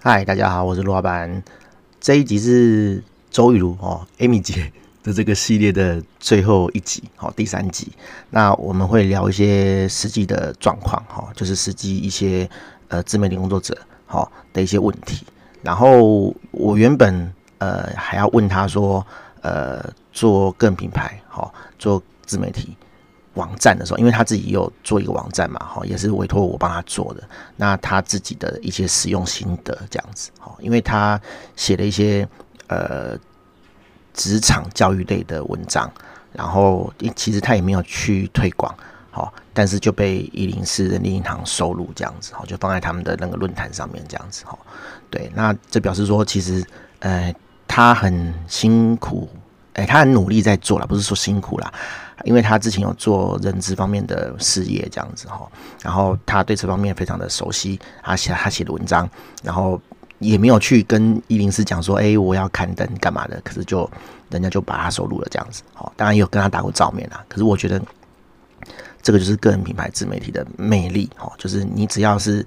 嗨，大家好，我是陆老板。这一集是周雨茹哦，Amy 姐 的这个系列的最后一集，好，第三集。那我们会聊一些实际的状况，哈，就是实际一些呃自媒体工作者好的一些问题。然后我原本呃还要问他说，呃，做个人品牌，好，做自媒体。网站的时候，因为他自己有做一个网站嘛，哈，也是委托我帮他做的。那他自己的一些使用心得这样子，哈，因为他写了一些呃职场教育类的文章，然后其实他也没有去推广，好，但是就被一零四人力银行收录这样子，哈，就放在他们的那个论坛上面这样子，哈，对，那这表示说其实呃他很辛苦，哎、他很努力在做了，不是说辛苦啦。因为他之前有做人资方面的事业这样子哈，然后他对这方面非常的熟悉，他写他写的文章，然后也没有去跟伊林斯讲说，哎，我要刊登干嘛的，可是就人家就把他收录了这样子，好，当然也有跟他打过照面啦，可是我觉得这个就是个人品牌自媒体的魅力哈，就是你只要是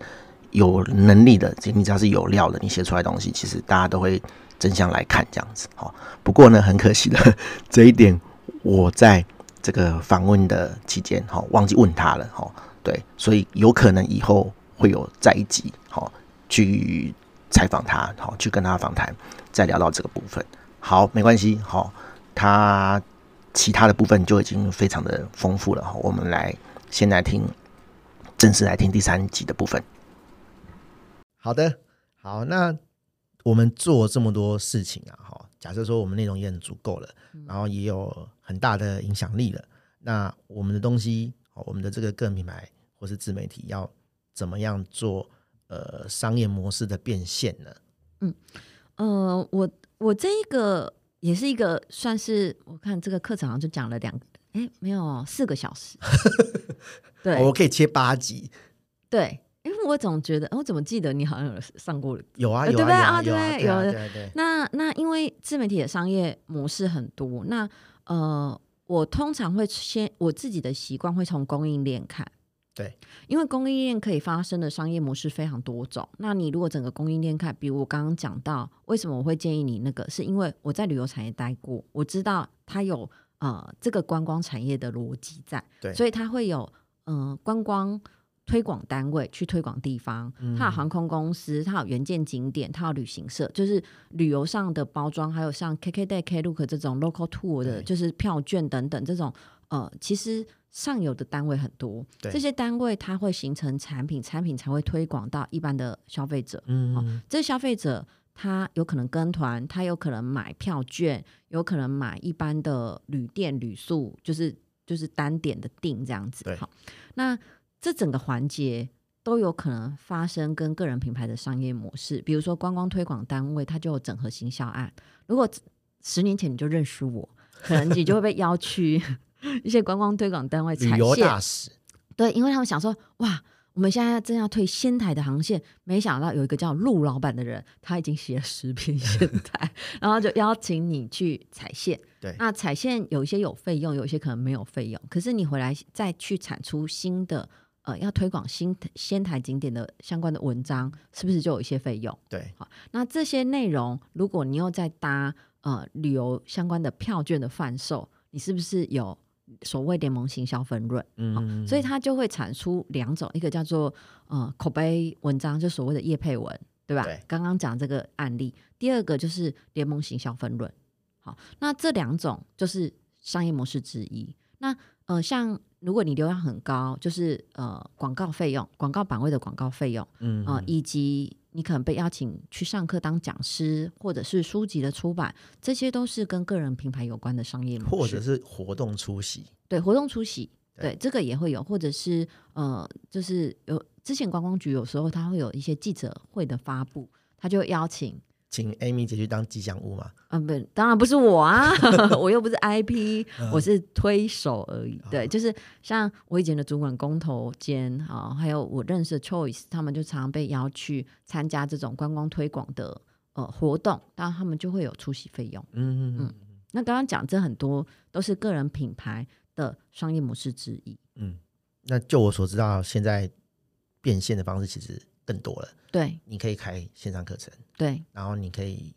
有能力的，你只要是有料的，你写出来东西，其实大家都会争相来看这样子，哈。不过呢，很可惜的 这一点，我在。这个访问的期间，哈，忘记问他了，哈，对，所以有可能以后会有再一集，好，去采访他，好，去跟他访谈，再聊到这个部分。好，没关系，好，他其他的部分就已经非常的丰富了，哈，我们来先来听，正式来听第三集的部分。好的，好，那我们做这么多事情啊，哈，假设说我们内容也很足够了，然后也有。很大的影响力了。那我们的东西，我们的这个个人品牌或是自媒体，要怎么样做呃商业模式的变现呢？嗯，呃，我我这一个也是一个算是，我看这个课程好像就讲了两个，哎，没有四个小时。对，我可以切八集。对，我总觉得，我怎么记得你好像有上过？有啊，对不对啊？对，有对。那那因为自媒体的商业模式很多，那呃，我通常会先我自己的习惯会从供应链看，对，因为供应链可以发生的商业模式非常多种。那你如果整个供应链看，比如我刚刚讲到，为什么我会建议你那个，是因为我在旅游产业待过，我知道它有呃这个观光产业的逻辑在，对，所以它会有呃观光。推广单位去推广地方，它有航空公司，它有原件景点，它有旅行社，就是旅游上的包装，还有像 KKday、Klook 这种 local tour 的，就是票券等等这种，呃，其实上游的单位很多，这些单位它会形成产品，产品才会推广到一般的消费者。嗯，哦，这消费者他有可能跟团，他有可能买票券，有可能买一般的旅店旅宿，就是就是单点的订这样子。好，那。这整个环节都有可能发生跟个人品牌的商业模式，比如说观光推广单位，它就有整合行销案。如果十年前你就认识我，可能你就会被邀去一些观光推广单位踩线。对，因为他们想说，哇，我们现在正要推仙台的航线，没想到有一个叫陆老板的人，他已经写了十篇仙台，然后就邀请你去踩线。对，那踩线有一些有费用，有一些可能没有费用，可是你回来再去产出新的。呃，要推广新仙台景点的相关的文章，是不是就有一些费用？对，好，那这些内容，如果你又在搭呃旅游相关的票券的贩售，你是不是有所谓联盟行销分润？嗯，所以它就会产出两种，一个叫做呃口碑文章，就所谓的叶配文，对吧？对，刚刚讲这个案例，第二个就是联盟行销分润。好，那这两种就是商业模式之一。那呃，像。如果你流量很高，就是呃广告费用、广告版位的广告费用，嗯以及你可能被邀请去上课当讲师，或者是书籍的出版，这些都是跟个人品牌有关的商业模式，或者是活动出席，对活动出席，对，对这个也会有，或者是呃，就是有之前观光局有时候他会有一些记者会的发布，他就邀请。请 Amy 姐去当吉祥物吗？啊，不，当然不是我啊，我又不是 IP，我是推手而已。对，就是像我以前的主管工头兼啊，还有我认识的 Choice，他们就常常被邀去参加这种观光推广的呃活动，当然他们就会有出席费用。嗯嗯嗯。那刚刚讲这很多都是个人品牌的商业模式之一。嗯，那就我所知道，现在变现的方式其实。更多了。对，你可以开线上课程，对，然后你可以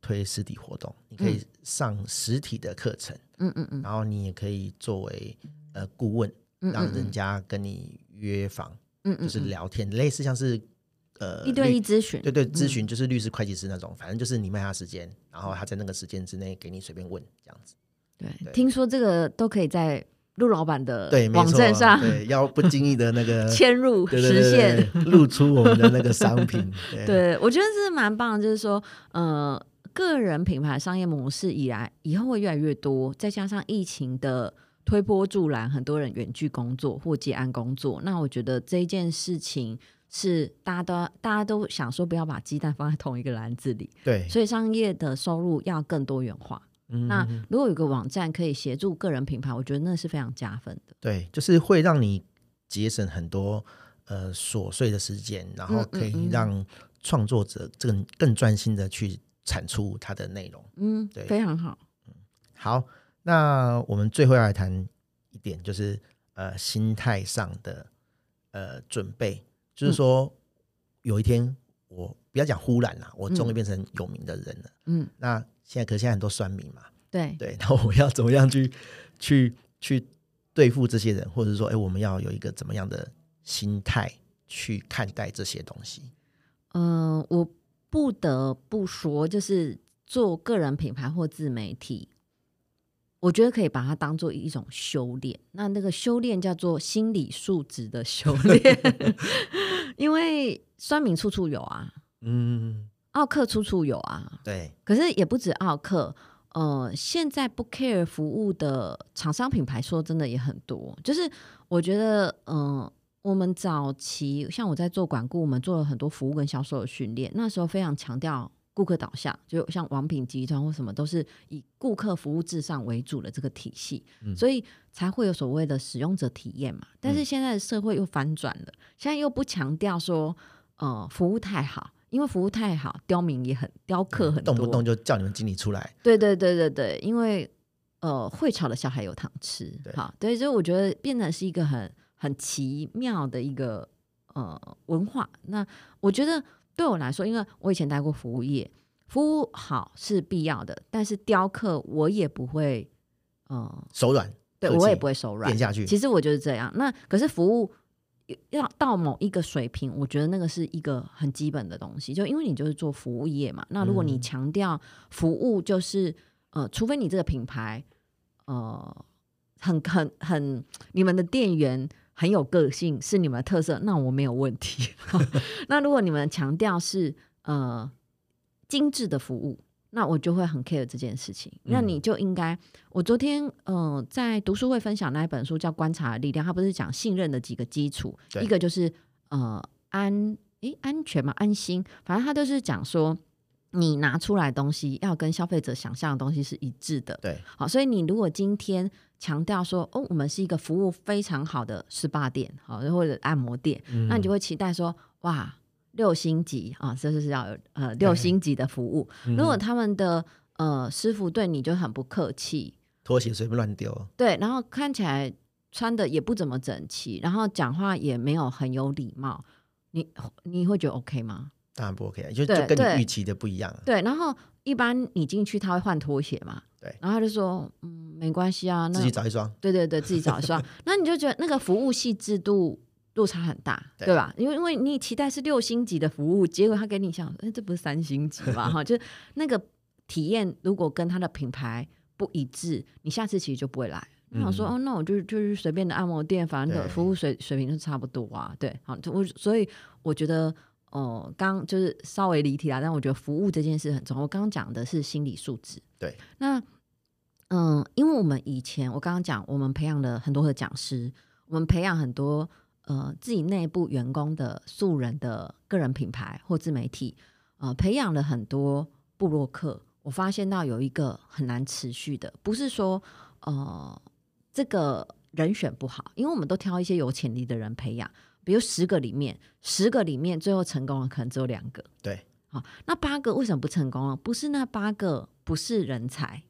推实体活动，你可以上实体的课程，嗯嗯嗯，然后你也可以作为呃顾问，让人家跟你约访，嗯嗯，就是聊天，类似像是呃一对一咨询，对对，咨询就是律师、会计师那种，反正就是你卖他时间，然后他在那个时间之内给你随便问这样子。对，对。听说这个都可以在陆老板的对网站上，对，要不经意的那个嵌入实现露出我们的那个商品。对，对我觉得是蛮棒的，就是说，呃，个人品牌商业模式以来以后会越来越多，再加上疫情的推波助澜，很多人远距工作或接案工作，那我觉得这件事情是大家都大家都想说不要把鸡蛋放在同一个篮子里，对，所以商业的收入要更多元化。嗯那如果有个网站可以协助个人品牌，我觉得那是非常加分的。对，就是会让你节省很多呃琐碎的时间，然后可以让创作者这个更专心的去产出他的内容。嗯，对非常好。嗯好，那我们最后要来谈一点，就是呃心态上的呃准备，就是说、嗯、有一天我不要讲忽然啦，我终于变成有名的人了。嗯，那现在可是现在很多酸民嘛，对对，然后我要怎么样去去去对付这些人，或者说，哎，我们要有一个怎么样的心态去看待这些东西？嗯、呃，我不得不说，就是做个人品牌或自媒体，我觉得可以把它当做一种修炼。那那个修炼叫做心理素质的修炼，因为酸民处处有啊，嗯。奥克处处有啊，对，可是也不止奥克，呃，现在不 care 服务的厂商品牌，说真的也很多。就是我觉得，嗯、呃，我们早期像我在做管顾，我们做了很多服务跟销售的训练，那时候非常强调顾客导向，就像王品集团或什么都是以顾客服务至上为主的这个体系，嗯、所以才会有所谓的使用者体验嘛。但是现在的社会又反转了，现在又不强调说，呃，服务太好。因为服务太好，刁民也很雕刻很多，动不动就叫你们经理出来。对对对对对，因为呃，会吵的小孩有糖吃，对好，对，所以我觉得变成是一个很很奇妙的一个呃文化。那我觉得对我来说，因为我以前待过服务业，服务好是必要的，但是雕刻我也不会呃手软，对我也不会手软点下去。其实我就是这样。那可是服务。要到某一个水平，我觉得那个是一个很基本的东西。就因为你就是做服务业嘛，那如果你强调服务，就是、嗯、呃，除非你这个品牌呃很很很，你们的店员很有个性，是你们的特色，那我没有问题。那如果你们强调是呃精致的服务。那我就会很 care 这件事情。那你就应该，我昨天呃在读书会分享那一本书叫《观察的力量》，它不是讲信任的几个基础，一个就是呃安诶安全嘛安心，反正他都是讲说你拿出来东西要跟消费者想象的东西是一致的。对，好，所以你如果今天强调说哦，我们是一个服务非常好的 SPA 店，好或者按摩店，嗯、那你就会期待说哇。六星级啊，这就是要有呃六星级的服务。嗯、如果他们的呃师傅对你就很不客气，拖鞋随便乱丢，对，然后看起来穿的也不怎么整齐，然后讲话也没有很有礼貌，你你会觉得 OK 吗？当然不 OK，就就跟你预期的不一样。对，然后一般你进去他会换拖鞋嘛？对，然后他就说嗯没关系啊，那自己找一双。对对对，自己找一双。那你就觉得那个服务细致度。落差很大，对，对吧？因为因为你期待是六星级的服务，结果他给你想，哎、欸，这不是三星级嘛？哈，就是那个体验如果跟他的品牌不一致，你下次其实就不会来。你想说，嗯、哦，那我就就是随便的按摩店，反正服务水水平是差不多啊。对，好，我所以我觉得，哦、呃，刚就是稍微离题了，但我觉得服务这件事很重要。我刚刚讲的是心理素质，对。那嗯，因为我们以前我刚刚讲，我们培养了很多的讲师，我们培养很多。呃，自己内部员工的素人的个人品牌或自媒体，呃，培养了很多布洛克。我发现到有一个很难持续的，不是说呃这个人选不好，因为我们都挑一些有潜力的人培养，比如十个里面，十个里面最后成功了可能只有两个。对，好，那八个为什么不成功了？不是那八个不是人才，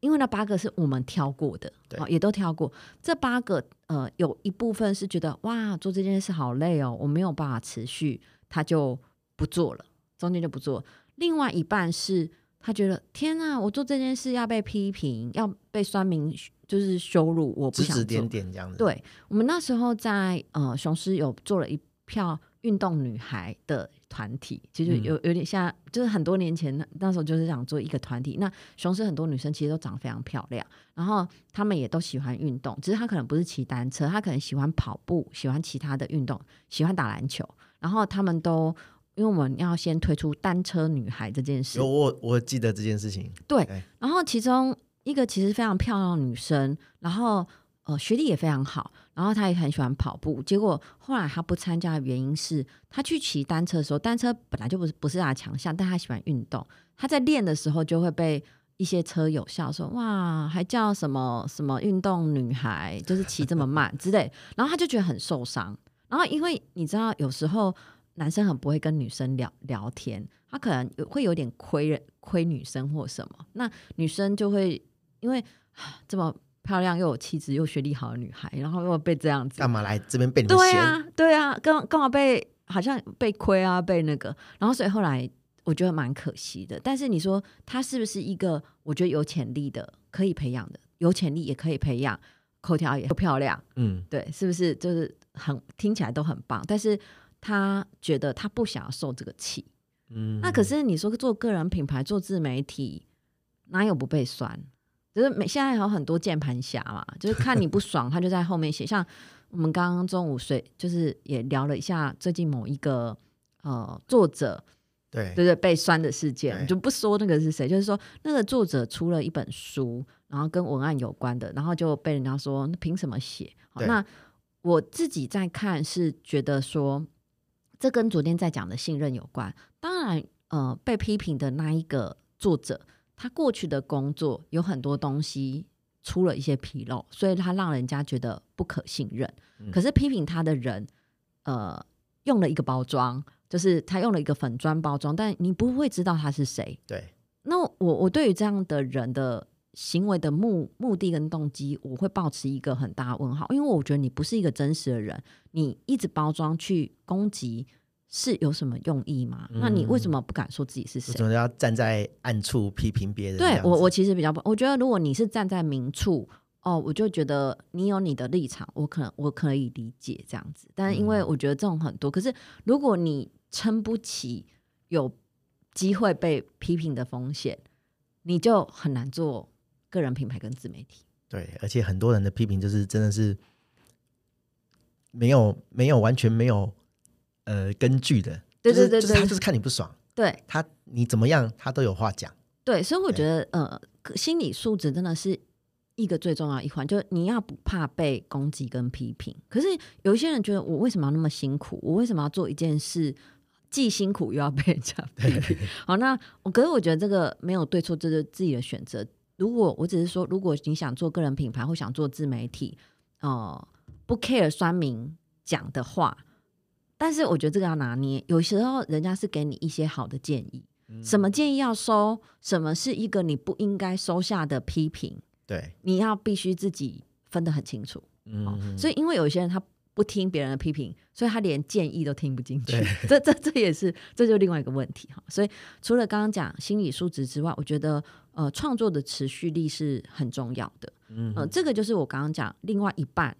因为那八个是我们挑过的，对也都挑过。这八个呃，有一部分是觉得哇，做这件事好累哦，我没有办法持续，他就不做了，中间就不做。另外一半是他觉得天啊，我做这件事要被批评，要被酸民就是羞辱，我不想做。指指点点这样子。对，我们那时候在呃雄狮有做了一票运动女孩的团体，其实有有点像，就是很多年前那时候就是想做一个团体。那雄狮很多女生其实都长得非常漂亮，然后她们也都喜欢运动，只是她可能不是骑单车，她可能喜欢跑步，喜欢其他的运动，喜欢打篮球。然后她们都，因为我们要先推出单车女孩这件事，有我我记得这件事情。对，然后其中一个其实非常漂亮的女生，然后。呃，学历也非常好，然后他也很喜欢跑步。结果后来他不参加的原因是他去骑单车的时候，单车本来就不是不是他的强项，但他喜欢运动。他在练的时候就会被一些车友笑说：“哇，还叫什么什么运动女孩，就是骑这么慢之类。”然后他就觉得很受伤。然后因为你知道，有时候男生很不会跟女生聊聊天，他可能会有点亏人亏女生或什么。那女生就会因为这么。漂亮又有气质又学历好的女孩，然后又被这样子，干嘛来这边被你们对啊，对啊，刚刚好被好像被亏啊，被那个，然后所以后来我觉得蛮可惜的。但是你说她是不是一个我觉得有潜力的，可以培养的，有潜力也可以培养，口条也漂亮，嗯，对，是不是就是很听起来都很棒？但是她觉得她不想要受这个气，嗯，那可是你说做个人品牌做自媒体，哪有不被酸？就是每现在有很多键盘侠嘛，就是看你不爽，他就在后面写。像我们刚刚中午睡，就是也聊了一下最近某一个呃作者，对对对被酸的事件，就不说那个是谁，就是说那个作者出了一本书，然后跟文案有关的，然后就被人家说凭什么写？那我自己在看是觉得说，这跟昨天在讲的信任有关。当然，呃，被批评的那一个作者。他过去的工作有很多东西出了一些纰漏，所以他让人家觉得不可信任。嗯、可是批评他的人，呃，用了一个包装，就是他用了一个粉砖包装，但你不会知道他是谁。对。那我我对于这样的人的行为的目目的跟动机，我会保持一个很大的问号，因为我觉得你不是一个真实的人，你一直包装去攻击。是有什么用意吗？嗯、那你为什么不敢说自己是谁？为什么要站在暗处批评别人？对我，我其实比较不，我觉得如果你是站在明处，哦，我就觉得你有你的立场，我可能我可以理解这样子。但是因为我觉得这种很多，嗯、可是如果你撑不起有机会被批评的风险，你就很难做个人品牌跟自媒体。对，而且很多人的批评就是真的是没有没有完全没有。呃，根据的，对对对对，他就是看你不爽，对他你怎么样，他都有话讲。对，所以我觉得，呃，心理素质真的是一个最重要一环，就是你要不怕被攻击跟批评。可是有一些人觉得，我为什么要那么辛苦？我为什么要做一件事，既辛苦又要被人家 批评？好，那我可是我觉得这个没有对错，这是自己的选择。如果我只是说，如果你想做个人品牌或想做自媒体，哦、呃，不 care 酸民讲的话。但是我觉得这个要拿捏，有时候人家是给你一些好的建议，嗯、什么建议要收，什么是一个你不应该收下的批评，对，你要必须自己分得很清楚。嗯、哦，所以因为有些人他不听别人的批评，所以他连建议都听不进去，这这这也是这就是另外一个问题哈。所以除了刚刚讲心理素质之外，我觉得呃创作的持续力是很重要的。嗯、呃，这个就是我刚刚讲另外一半。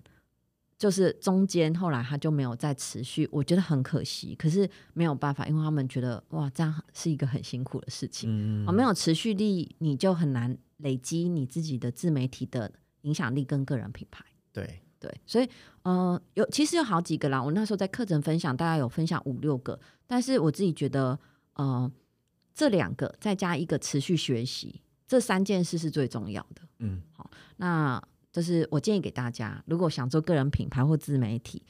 就是中间后来他就没有再持续，我觉得很可惜。可是没有办法，因为他们觉得哇，这样是一个很辛苦的事情。嗯，没有持续力，你就很难累积你自己的自媒体的影响力跟个人品牌。对对，所以呃，有其实有好几个啦。我那时候在课程分享，大概有分享五六个，但是我自己觉得呃，这两个再加一个持续学习，这三件事是最重要的。嗯，好，那。就是我建议给大家，如果想做个人品牌或自媒体，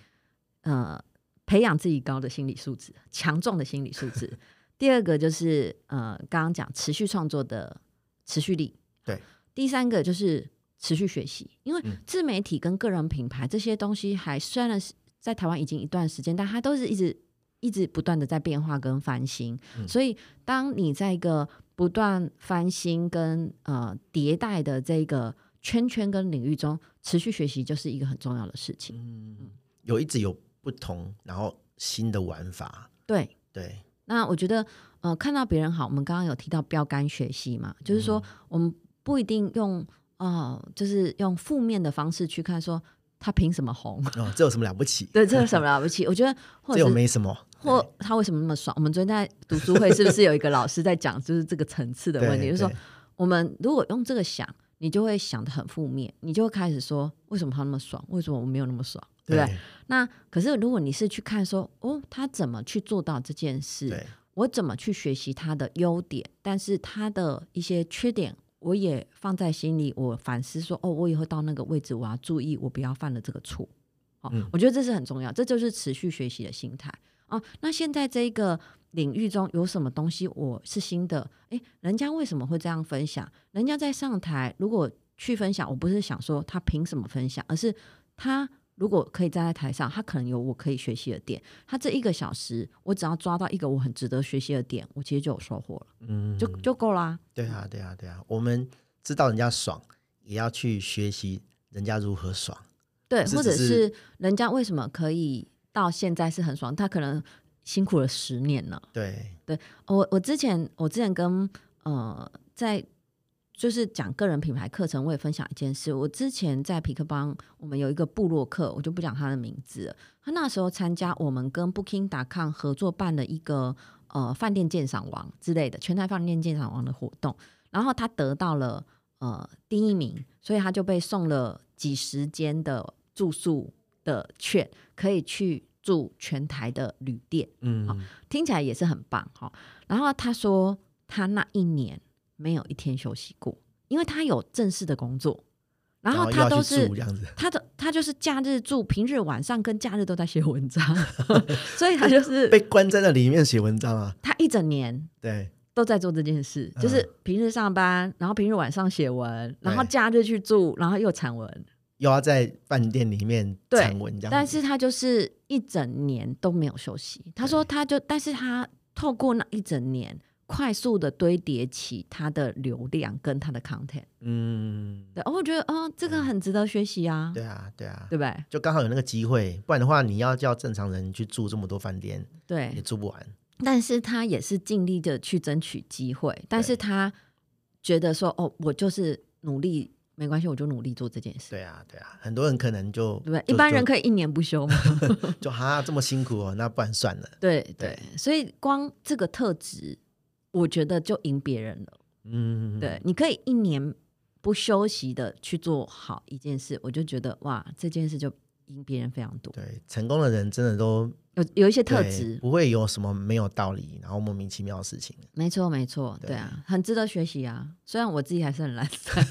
呃，培养自己高的心理素质，强壮的心理素质。第二个就是呃，刚刚讲持续创作的持续力。对。第三个就是持续学习，因为自媒体跟个人品牌这些东西，还虽然是在台湾已经一段时间，但它都是一直一直不断的在变化跟翻新。嗯。所以，当你在一个不断翻新跟呃迭代的这个圈圈跟领域中，持续学习就是一个很重要的事情。嗯，有一直有不同，然后新的玩法。对对。那我觉得，呃，看到别人好，我们刚刚有提到标杆学习嘛，就是说我们不一定用哦、呃，就是用负面的方式去看，说他凭什么红？哦，这有什么了不起？对，这有什么了不起？我觉得 或者这又没什么。或他为什么那么爽？我们昨天在读书会是不是有一个老师在讲，就是这个层次的问题？就是说，我们如果用这个想，你就会想的很负面，你就会开始说，为什么他那么爽？为什么我没有那么爽？对不对？对，那可是如果你是去看说，哦，他怎么去做到这件事？我怎么去学习他的优点？但是他的一些缺点，我也放在心里，我反思说，哦，我以后到那个位置，我要注意，我不要犯了这个错。哦，嗯，我觉得这是很重要，这就是持续学习的心态。哦，那现在这个领域中有什么东西我是新的？诶，人家为什么会这样分享？人家在上台如果去分享，我不是想说他凭什么分享，而是他如果可以站在台上，他可能有我可以学习的点。他这一个小时，我只要抓到一个我很值得学习的点，我其实就有收获了，嗯，就就够啦。对啊，对啊，对啊，我们知道人家爽，也要去学习人家如何爽。对，或者是人家为什么可以。到现在是很爽，他可能辛苦了十年了。对，对我我之前我之前跟呃在就是讲个人品牌课程，我也分享一件事。我之前在皮克邦，我们有一个部落客，我就不讲他的名字了。他那时候参加我们跟 Booking.com 合作办的一个呃饭店鉴赏王之类的全台饭店鉴赏王的活动，然后他得到了呃第一名，所以他就被送了几十间的住宿。的券可以去住全台的旅店，嗯，哦，听起来也是很棒哈，哦。然后他说他那一年没有一天休息过，因为他有正式的工作，然后他都是他的他就是假日住，平日晚上跟假日都在写文章，所以他就是被关在那里面写文章啊。他一整年对。都在做这件事，就是平日上班，然后平日晚上写文，然后假日去住，然后又产文。又要在饭店里面产文这样，但是他就是一整年都没有休息。他说，他就，但是他透过那一整年，快速的堆叠起他的流量跟他的 content。嗯，对，我觉得哦，这个很值得学习啊。对啊，对啊，对不对？就刚好有那个机会，不然的话，你要叫正常人去住这么多饭店，对，也住不完。但是他也是尽力的去争取机会，但是他觉得说，哦，我就是努力。没关系，我就努力做这件事。对啊，对啊，很多人可能就对，一般人可以一年不休吗？就哈这么辛苦哦，那不然算了。对对，所以光这个特质，我觉得就赢别人了。嗯，对，你可以一年不休息的去做好一件事，我就觉得哇，这件事就赢别人非常多。对，成功的人真的都有有一些特质，不会有什么没有道理，然后莫名其妙的事情。没错，没错，对，对啊，很值得学习啊。虽然我自己还是很懒散，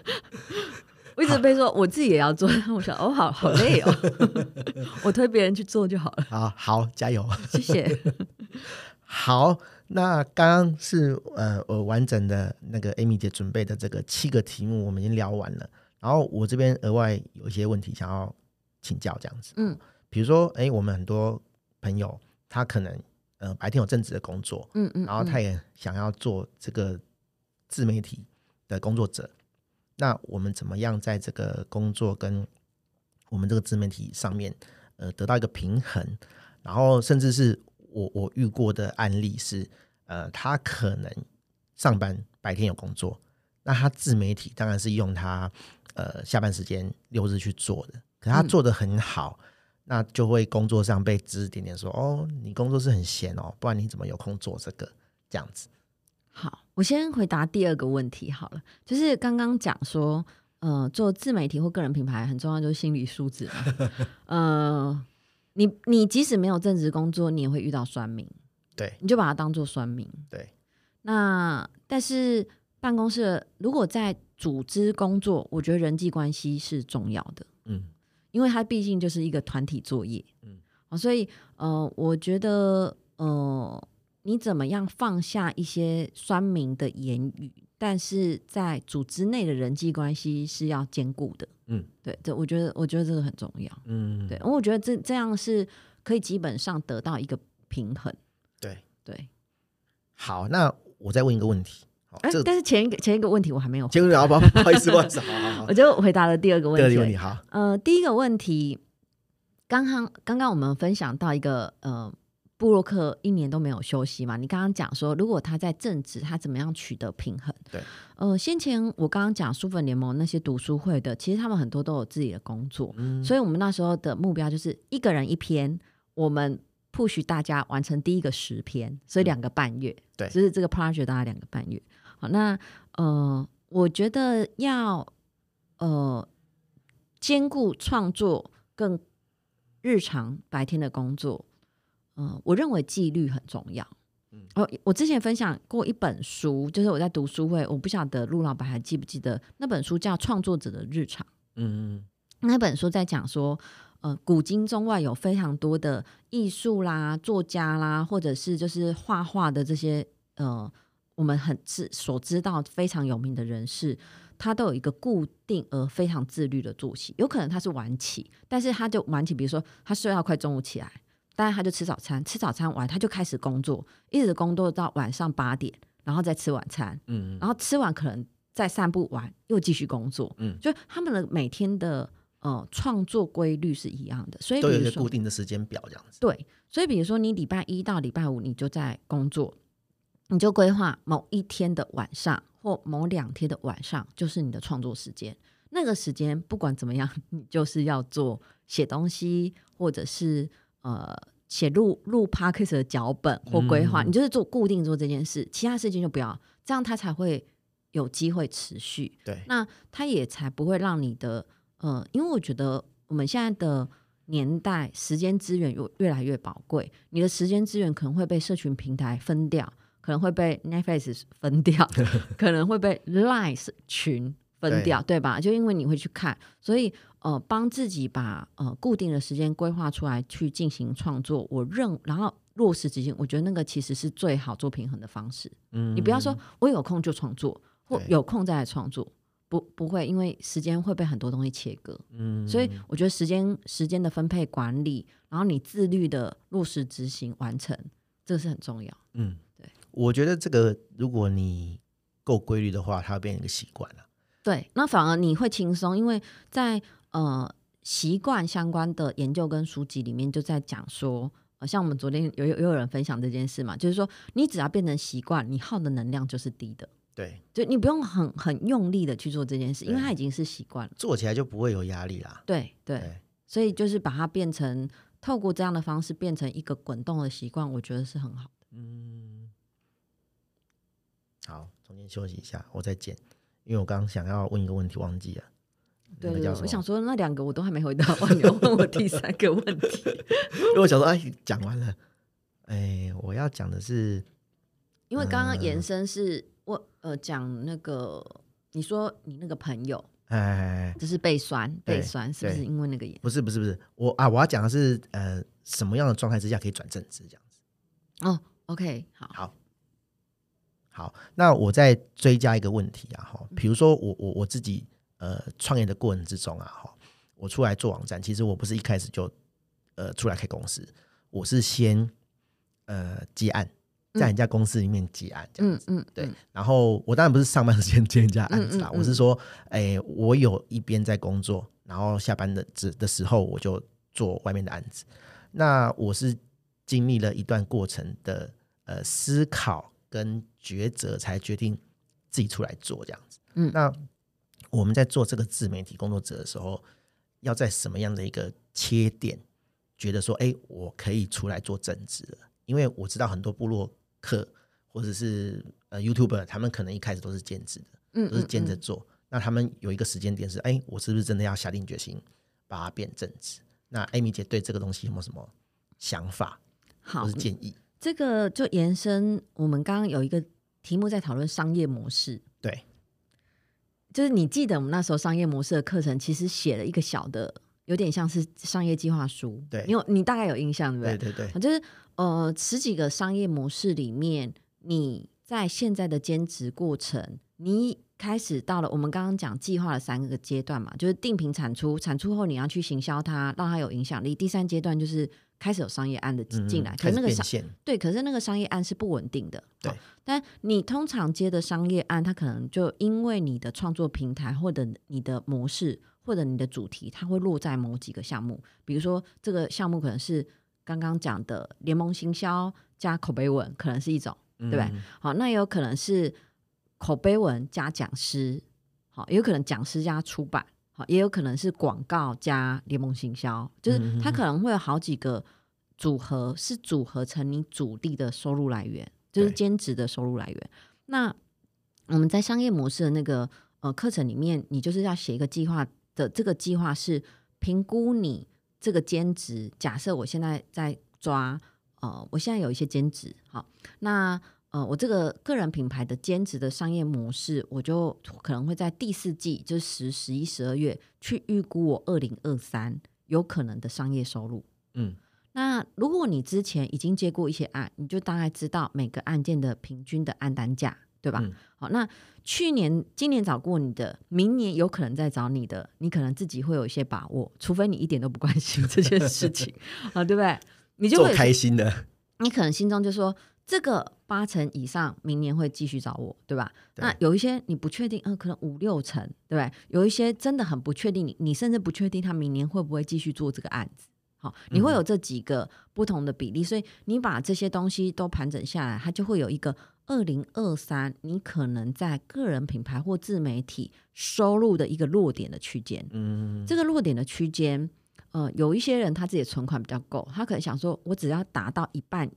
我一直被说我自己也要做，我想哦，好好累哦，我推别人去做就好了。好好加油，谢谢。好，那刚刚是呃我完整的那个 Amy 姐准备的这个七个题目，我们已经聊完了。然后我这边额外有一些问题想要请教，这样子，嗯。比如说，哎，我们很多朋友，他可能呃白天有正职的工作，嗯嗯，然后他也想要做这个自媒体的工作者。那我们怎么样在这个工作跟我们这个自媒体上面，呃，得到一个平衡？然后，甚至是我我遇过的案例是，呃，他可能上班白天有工作，那他自媒体当然是用他呃下班时间六日去做的，可他做的很好。嗯那就会工作上被指指点点说，哦，你工作是很闲哦，不然你怎么有空做这个这样子？好，我先回答第二个问题好了，就是刚刚讲说，呃，做自媒体或个人品牌很重要，就是心理素质嘛。呃，你你即使没有正职工作，你也会遇到酸民，对，你就把它当做酸民，对。那但是办公室如果在组织工作，我觉得人际关系是重要的，嗯。因为它毕竟就是一个团体作业，嗯，所以呃，我觉得呃，你怎么样放下一些酸民的言语，但是在组织内的人际关系是要兼顾的，嗯，对，这我觉得我觉得这个很重要，嗯，对，我觉得这这样是可以基本上得到一个平衡，对对。好，那我再问一个问题。哎、欸，但是前一个前一个问题我还没有。前一个不好意思，不好意思，好好好，我就回答了第二个问题。第二个问题好。呃，第一个问题，刚刚刚刚我们分享到一个呃，布洛克一年都没有休息嘛？你刚刚讲说，如果他在正职，他怎么样取得平衡？对。呃，先前我刚刚讲书粉联盟那些读书会的，其实他们很多都有自己的工作，嗯，所以我们那时候的目标就是一个人一篇，我们 push 大家完成第一个十篇，所以两个半月，嗯、对，就是这个 project 大概两个半月。好，那呃，我觉得要呃兼顾创作跟日常白天的工作，嗯、呃，我认为纪律很重要。嗯，哦，我之前分享过一本书，就是我在读书会，我不晓得陆老板还记不记得那本书叫《创作者的日常》。嗯嗯，那本书在讲说，呃，古今中外有非常多的艺术啦、作家啦，或者是就是画画的这些呃。我们很知所知道非常有名的人士，他都有一个固定而非常自律的作息。有可能他是晚起，但是他就晚起，比如说他睡到快中午起来，但是他就吃早餐，吃早餐完他就开始工作，一直工作到晚上八点，然后再吃晚餐，嗯，然后吃完可能再散步完，又继续工作，嗯，就他们的每天的呃创作规律是一样的，所以都有一个固定的时间表这样子。对，所以比如说你礼拜一到礼拜五你就在工作。你就规划某一天的晚上或某两天的晚上，就是你的创作时间。那个时间不管怎么样，你就是要做写东西，或者是呃写录录 podcast 的脚本或规划。嗯、你就是做固定做这件事，其他事情就不要，这样它才会有机会持续。对，那它也才不会让你的呃，因为我觉得我们现在的年代，时间资源越越来越宝贵，你的时间资源可能会被社群平台分掉。可能会被 Netflix 分掉，可能会被 Line 群分掉，对，对吧？就因为你会去看，所以呃，帮自己把呃固定的时间规划出来去进行创作，我认然后落实执行，我觉得那个其实是最好做平衡的方式。嗯，你不要说我有空就创作，或有空再来创作，不不会，因为时间会被很多东西切割。嗯，所以我觉得时间时间的分配管理，然后你自律的落实执行完成，这个是很重要。嗯。我觉得这个，如果你够规律的话，它会变成一个习惯了。对，那反而你会轻松，因为在呃习惯相关的研究跟书籍里面就在讲说，呃，像我们昨天有有有人分享这件事嘛，就是说你只要变成习惯，你耗的能量就是低的。对，就你不用很很用力的去做这件事，因为它已经是习惯了，做起来就不会有压力啦。对对，对，所以就是把它变成透过这样的方式变成一个滚动的习惯，我觉得是很好的。嗯。好，中间休息一下，我再剪，因为我刚刚想要问一个问题，忘记了。对，对，对，我想说那两个我都还没回答完，你要问我第三个问题。因为我想说，哎，讲完了，哎，我要讲的是，因为刚刚延伸是我呃讲那个，你说你那个朋友，哎，就是背酸背酸，是不是因为那个？不是不是不是，我啊，我要讲的是呃，什么样的状态之下可以转正职这样子？哦，OK，好，好。好，那我再追加一个问题啊，哈，比如说我我我自己呃创业的过程之中啊，哈，我出来做网站，其实我不是一开始就呃出来开公司，我是先呃接案，在人家公司里面接案这样子，嗯嗯，对，然后我当然不是上班时间接人家案子啦，我是说，哎，我有一边在工作，然后下班的的的时候我就做外面的案子，那我是经历了一段过程的呃思考。跟抉择才决定自己出来做这样子。嗯，那我们在做这个自媒体工作者的时候，要在什么样的一个切点，觉得说，哎，我可以出来做正职了？因为我知道很多部落客或者是呃 YouTuber，他们可能一开始都是兼职的，嗯，都是兼着做。那他们有一个时间点是，哎，我是不是真的要下定决心把它变正职？那艾米姐对这个东西有没有什么想法或是建议？这个就延伸，我们刚刚有一个题目在讨论商业模式。对，就是你记得我们那时候商业模式的课程，其实写了一个小的，有点像是商业计划书。对，你有你大概有印象对不对？对对对，就是呃十几个商业模式里面，你在现在的兼职过程，你开始到了我们刚刚讲计划的三个阶段嘛，就是定频产出，产出后你要去行销它，让它有影响力。第三阶段就是开始有商业案的进来，嗯、可是那个商对，可是那个商业案是不稳定的。对，但你通常接的商业案，它可能就因为你的创作平台或者你的模式或者你的主题，它会落在某几个项目。比如说这个项目可能是刚刚讲的联盟行销加口碑文，可能是一种，对不对？嗯、好，那也有可能是。口碑文加讲师，好，也有可能讲师加出版，好，也有可能是广告加联盟行销，就是它可能会有好几个组合，是组合成你主力的收入来源，就是兼职的收入来源。那我们在商业模式的那个呃课程里面，你就是要写一个计划的，这个计划是评估你这个兼职。假设我现在在抓，呃，我现在有一些兼职，好，那。呃，我这个个人品牌的兼职的商业模式，我就可能会在第四季，就是十、十一、十二月去预估我二零二三有可能的商业收入。嗯，那如果你之前已经接过一些案，你就大概知道每个案件的平均的案单价，对吧？嗯、好，那去年、今年找过你的，明年有可能再找你的，你可能自己会有一些把握，除非你一点都不关心这件事情 啊，对不对？你就会开心的，你可能心中就说。这个八成以上，明年会继续找我，对吧？对。那有一些你不确定，嗯、呃，可能五六成，对不对？有一些真的很不确定，你你甚至不确定他明年会不会继续做这个案子。好，你会有这几个不同的比例，嗯、所以你把这些东西都盘整下来，它就会有一个二零二三，你可能在个人品牌或自媒体收入的一个落点的区间。嗯，这个落点的区间，呃，有一些人他自己的存款比较够，他可能想说，我只要达到一半。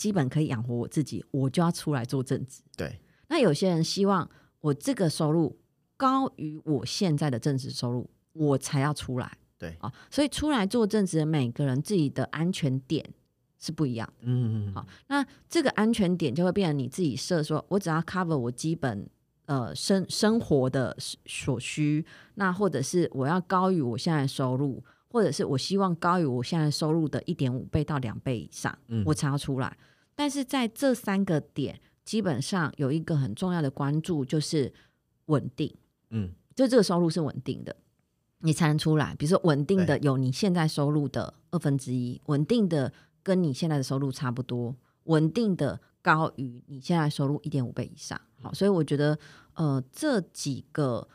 基本可以养活我自己，我就要出来做正职。对，那有些人希望我这个收入高于我现在的正职收入，我才要出来。对啊，所以出来做正职的每个人自己的安全点是不一样。嗯嗯。好，那这个安全点就会变成你自己设，说我只要 cover 我基本呃生生活的所需，那或者是我要高于我现在收入。或者是我希望高于我现在收入的一点五倍到两倍以上，嗯，我才要出来。但是在这三个点，基本上有一个很重要的关注，就是稳定，嗯，就这个收入是稳定的，你才能出来。比如说稳定的有你现在收入的二分之一，稳定的跟你现在的收入差不多，稳定的高于你现在收入一点五倍以上。好，所以我觉得，呃，这几个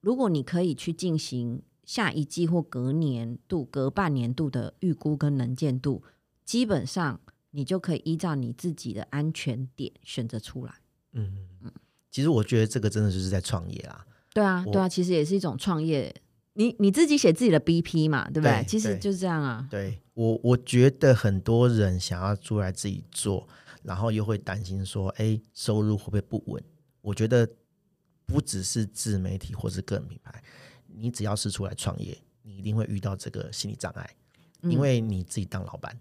如果你可以去进行。下一季或隔年度、隔半年度的预估跟能见度，基本上你就可以依照你自己的安全点选择出来。嗯嗯，其实我觉得这个真的就是在创业啊。对啊，对啊，其实也是一种创业。你你自己写自己的 BP 嘛，对不对？对，其实就是这样啊。对，我我觉得很多人想要出来自己做，然后又会担心说，哎，收入会不会不稳？我觉得不只是自媒体或是个人品牌。你只要是出来创业，你一定会遇到这个心理障碍，嗯、因为你自己当老板，嗯，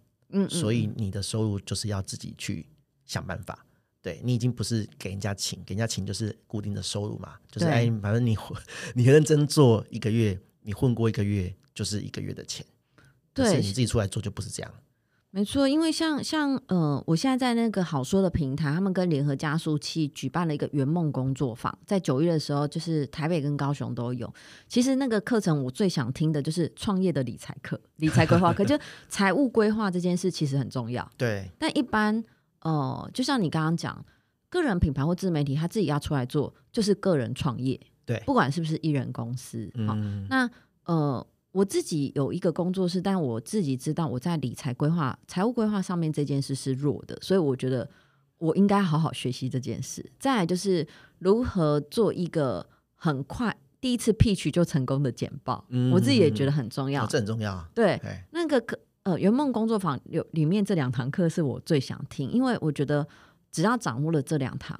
所以你的收入就是要自己去想办法。对，你已经不是给人家请，给人家请就是固定的收入嘛，就是哎，反正你你认真做一个月，你混过一个月就是一个月的钱。对，是你自己出来做就不是这样。没错，因为像像呃，我现在在那个好说的平台，他们跟联合加速器举办了一个圆梦工作坊，在九月的时候，就是台北跟高雄都有。其实那个课程我最想听的就是创业的理财课、理财规划课，就财务规划这件事其实很重要。对，但一般呃，就像你刚刚讲，个人品牌或自媒体，他自己要出来做，就是个人创业。对，不管是不是艺人公司，好、嗯，那呃。我自己有一个工作室，但我自己知道我在理财规划、财务规划上面这件事是弱的，所以我觉得我应该好好学习这件事。再来就是如何做一个很快第一次 pitch 就成功的简报，嗯、我自己也觉得很重要，哦、这很重要。对，对那个课呃圆梦工作坊有里面这两堂课是我最想听，因为我觉得只要掌握了这两堂。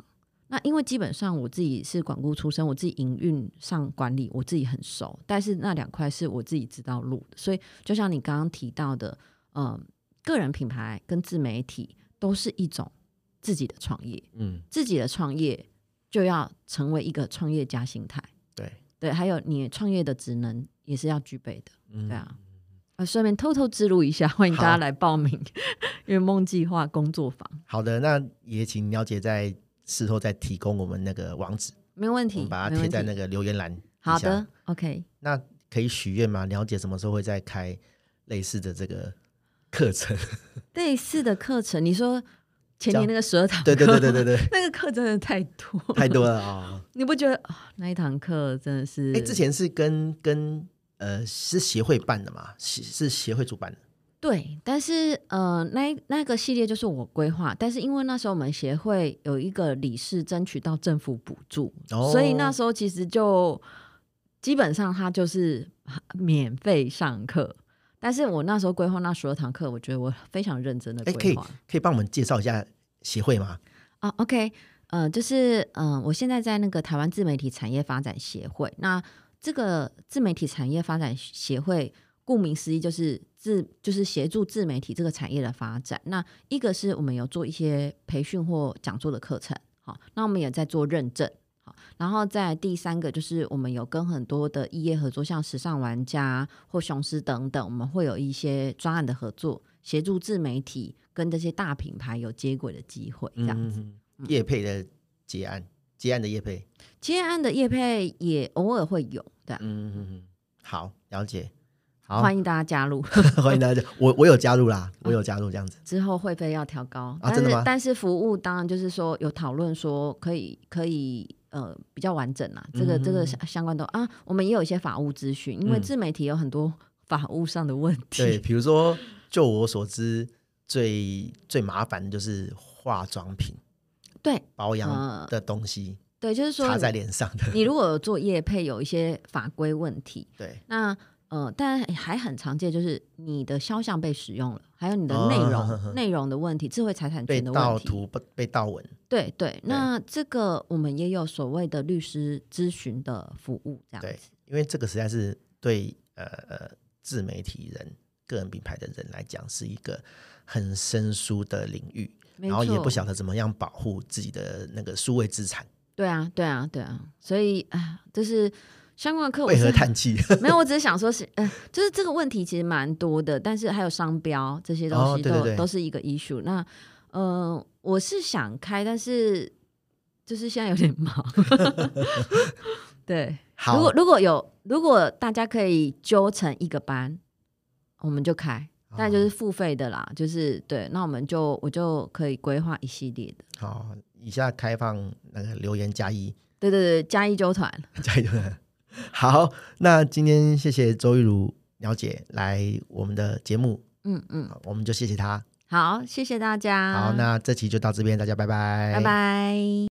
那因为基本上我自己是管顾出身，我自己营运上管理我自己很熟，但是那两块是我自己知道路的，所以就像你刚刚提到的，嗯，个人品牌跟自媒体都是一种自己的创业，嗯，自己的创业就要成为一个创业家心态，对。对，还有你创业的职能也是要具备的，嗯、对啊，啊，顺便偷偷记录一下，欢迎大家来报名 圆梦计划工作坊。好的，那也请了解在。事后再提供我们那个网址，没问题，我们把它贴在那个留言栏。好的，OK。那可以许愿吗？了解什么时候会再开类似的这个课程？类似的课程，你说前年那个十二堂，对对对对对对，那个课真的太多太多了啊！你不觉得啊？那一堂课真的是？哎，之前是跟跟呃是协会办的嘛？是是协会主办的。对，但是呃，那那个系列就是我规划，但是因为那时候我们协会有一个理事争取到政府补助，哦、所以那时候其实就基本上他就是免费上课。但是我那时候规划那十二堂课，我觉得我非常认真的规划。可以可以帮我们介绍一下协会吗？啊，OK，呃，就是嗯、呃，我现在在那个台湾自媒体产业发展协会，那这个自媒体产业发展协会。顾名思义，就是自就是协助自媒体这个产业的发展。那一个是我们有做一些培训或讲座的课程，好，那我们也在做认证，好，然后在第三个就是我们有跟很多的异业合作，像时尚玩家或雄狮等等，我们会有一些专案的合作，协助自媒体跟这些大品牌有接轨的机会，这样子。业配的结案，结案的业配，结案的业配也偶尔会有，对，嗯嗯嗯，好，了解。好欢迎大家加入，欢迎大家加，我我有加入啦，我有加入这样子。之后会费要调高，啊，真的吗？但是服务当然就是说有讨论说可以可以呃比较完整啦，这个这个相相关的啊，我们也有一些法务咨询，因为自媒体有很多法务上的问题。对，比如说就我所知，最最麻烦的就是化妆品，对保养的东西，对，就是说擦在脸上的。你如果有做业配，有一些法规问题，对，那。呃，但还很常见，就是你的肖像被使用了，还有你的内容、哦、内容的问题，智慧财产权的问题，被盗图、被盗文。对对，那这个我们也有所谓的律师咨询的服务，这样子。对，因为这个实在是对呃呃自媒体人、个人品牌的人来讲，是一个很生疏的领域，然后也不晓得怎么样保护自己的那个数位资产。对啊，对啊，对啊，所以啊，就是。相关的课为何叹气？没有，我只是想说是，是呃，就是这个问题其实蛮多的，但是还有商标这些东西都、都是一个 issue。那呃，我是想开，但是就是现在有点忙。对，好，如果如果有如果大家可以揪成一个班，我们就开，但就是付费的啦，就是对，那我们就我就可以规划一系列的。好，以下开放那个留言加一，对对对，加一揪团，加一揪团。好，那今天谢谢周玉如了解来我们的节目，嗯嗯，我们就谢谢她。好，谢谢大家。好，那这期就到这边，大家拜拜，拜拜。